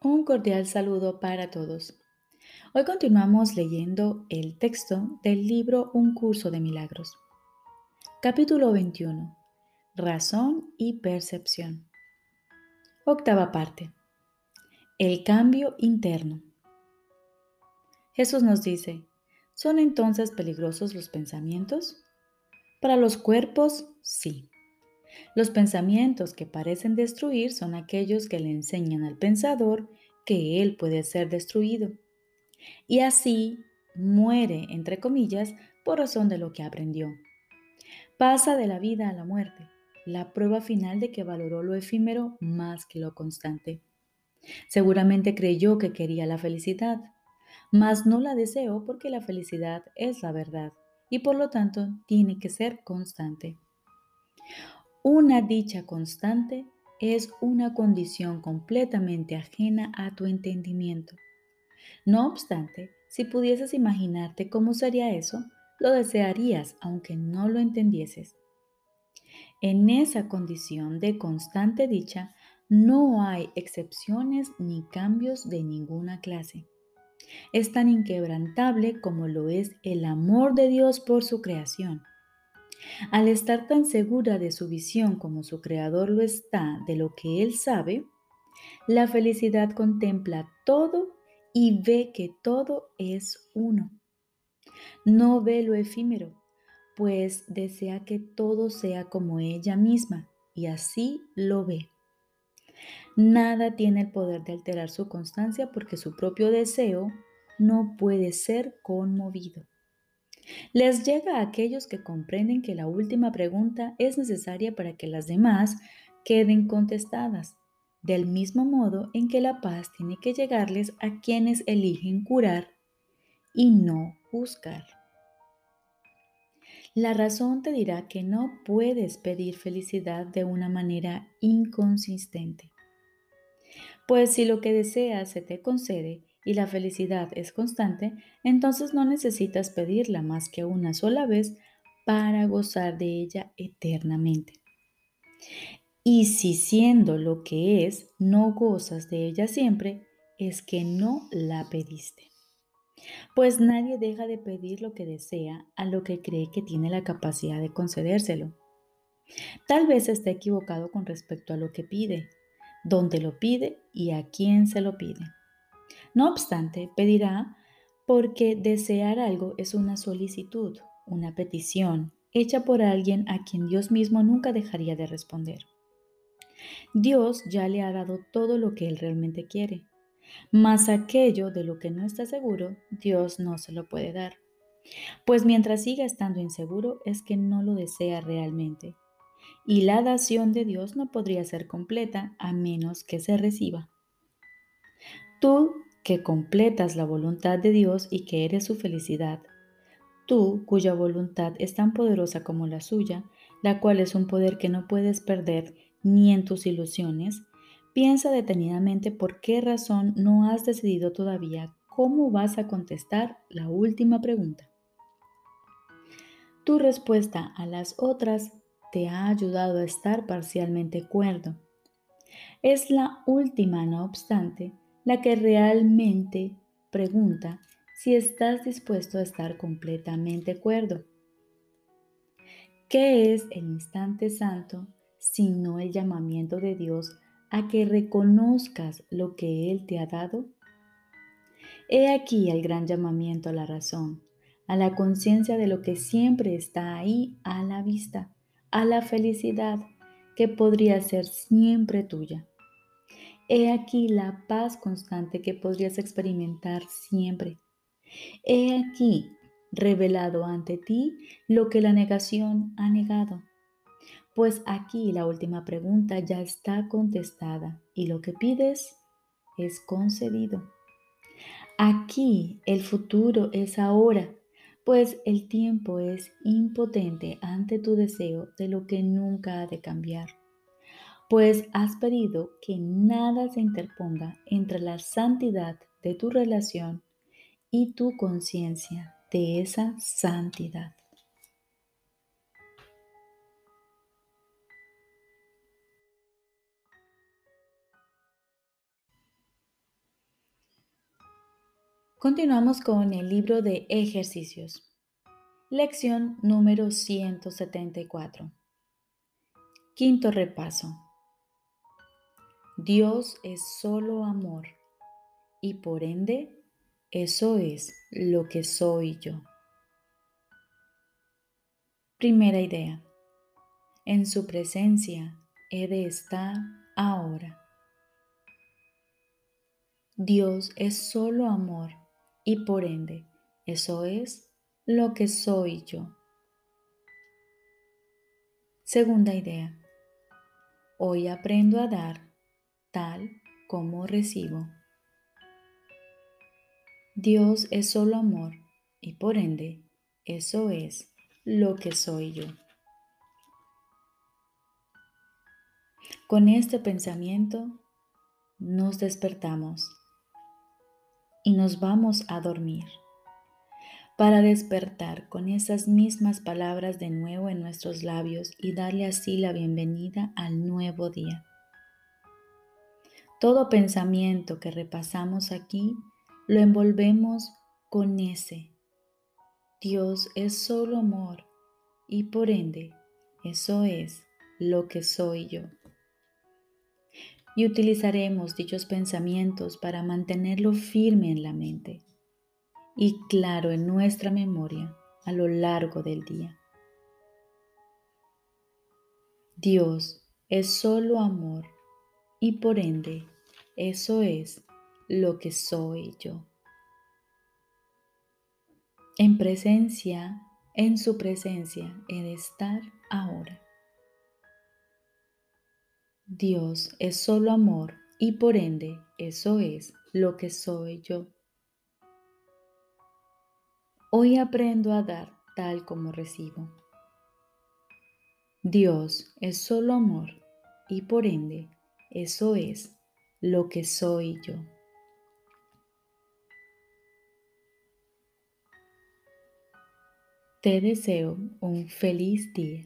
Un cordial saludo para todos. Hoy continuamos leyendo el texto del libro Un curso de milagros. Capítulo 21. Razón y percepción. Octava parte. El cambio interno. Jesús nos dice, ¿son entonces peligrosos los pensamientos? Para los cuerpos, sí. Los pensamientos que parecen destruir son aquellos que le enseñan al pensador que él puede ser destruido. Y así muere, entre comillas, por razón de lo que aprendió. Pasa de la vida a la muerte, la prueba final de que valoró lo efímero más que lo constante. Seguramente creyó que quería la felicidad, mas no la deseó porque la felicidad es la verdad y por lo tanto tiene que ser constante. Una dicha constante es una condición completamente ajena a tu entendimiento. No obstante, si pudieses imaginarte cómo sería eso, lo desearías aunque no lo entendieses. En esa condición de constante dicha no hay excepciones ni cambios de ninguna clase. Es tan inquebrantable como lo es el amor de Dios por su creación. Al estar tan segura de su visión como su creador lo está de lo que él sabe, la felicidad contempla todo y ve que todo es uno. No ve lo efímero, pues desea que todo sea como ella misma y así lo ve. Nada tiene el poder de alterar su constancia porque su propio deseo no puede ser conmovido. Les llega a aquellos que comprenden que la última pregunta es necesaria para que las demás queden contestadas, del mismo modo en que la paz tiene que llegarles a quienes eligen curar y no juzgar. La razón te dirá que no puedes pedir felicidad de una manera inconsistente. Pues si lo que deseas se te concede, y la felicidad es constante, entonces no necesitas pedirla más que una sola vez para gozar de ella eternamente. Y si siendo lo que es, no gozas de ella siempre, es que no la pediste. Pues nadie deja de pedir lo que desea a lo que cree que tiene la capacidad de concedérselo. Tal vez esté equivocado con respecto a lo que pide, dónde lo pide y a quién se lo pide. No obstante, pedirá porque desear algo es una solicitud, una petición, hecha por alguien a quien Dios mismo nunca dejaría de responder. Dios ya le ha dado todo lo que él realmente quiere, mas aquello de lo que no está seguro, Dios no se lo puede dar. Pues mientras siga estando inseguro es que no lo desea realmente. Y la dación de Dios no podría ser completa a menos que se reciba. Tú que completas la voluntad de Dios y que eres su felicidad. Tú, cuya voluntad es tan poderosa como la suya, la cual es un poder que no puedes perder ni en tus ilusiones, piensa detenidamente por qué razón no has decidido todavía cómo vas a contestar la última pregunta. Tu respuesta a las otras te ha ayudado a estar parcialmente cuerdo. Es la última, no obstante, la que realmente pregunta si estás dispuesto a estar completamente cuerdo. ¿Qué es el instante santo sino el llamamiento de Dios a que reconozcas lo que Él te ha dado? He aquí el gran llamamiento a la razón, a la conciencia de lo que siempre está ahí a la vista, a la felicidad que podría ser siempre tuya. He aquí la paz constante que podrías experimentar siempre. He aquí revelado ante ti lo que la negación ha negado. Pues aquí la última pregunta ya está contestada y lo que pides es concedido. Aquí el futuro es ahora, pues el tiempo es impotente ante tu deseo de lo que nunca ha de cambiar pues has pedido que nada se interponga entre la santidad de tu relación y tu conciencia de esa santidad. Continuamos con el libro de ejercicios. Lección número 174. Quinto repaso. Dios es solo amor y por ende eso es lo que soy yo. Primera idea. En su presencia he de estar ahora. Dios es solo amor y por ende eso es lo que soy yo. Segunda idea. Hoy aprendo a dar tal como recibo. Dios es solo amor y por ende eso es lo que soy yo. Con este pensamiento nos despertamos y nos vamos a dormir para despertar con esas mismas palabras de nuevo en nuestros labios y darle así la bienvenida al nuevo día. Todo pensamiento que repasamos aquí lo envolvemos con ese Dios es solo amor y por ende eso es lo que soy yo. Y utilizaremos dichos pensamientos para mantenerlo firme en la mente y claro en nuestra memoria a lo largo del día. Dios es solo amor y por ende eso es lo que soy yo en presencia, en su presencia he de estar ahora. Dios es solo amor y por ende eso es lo que soy yo. Hoy aprendo a dar tal como recibo. Dios es solo amor y por ende eso es lo que soy yo. Te deseo un feliz día.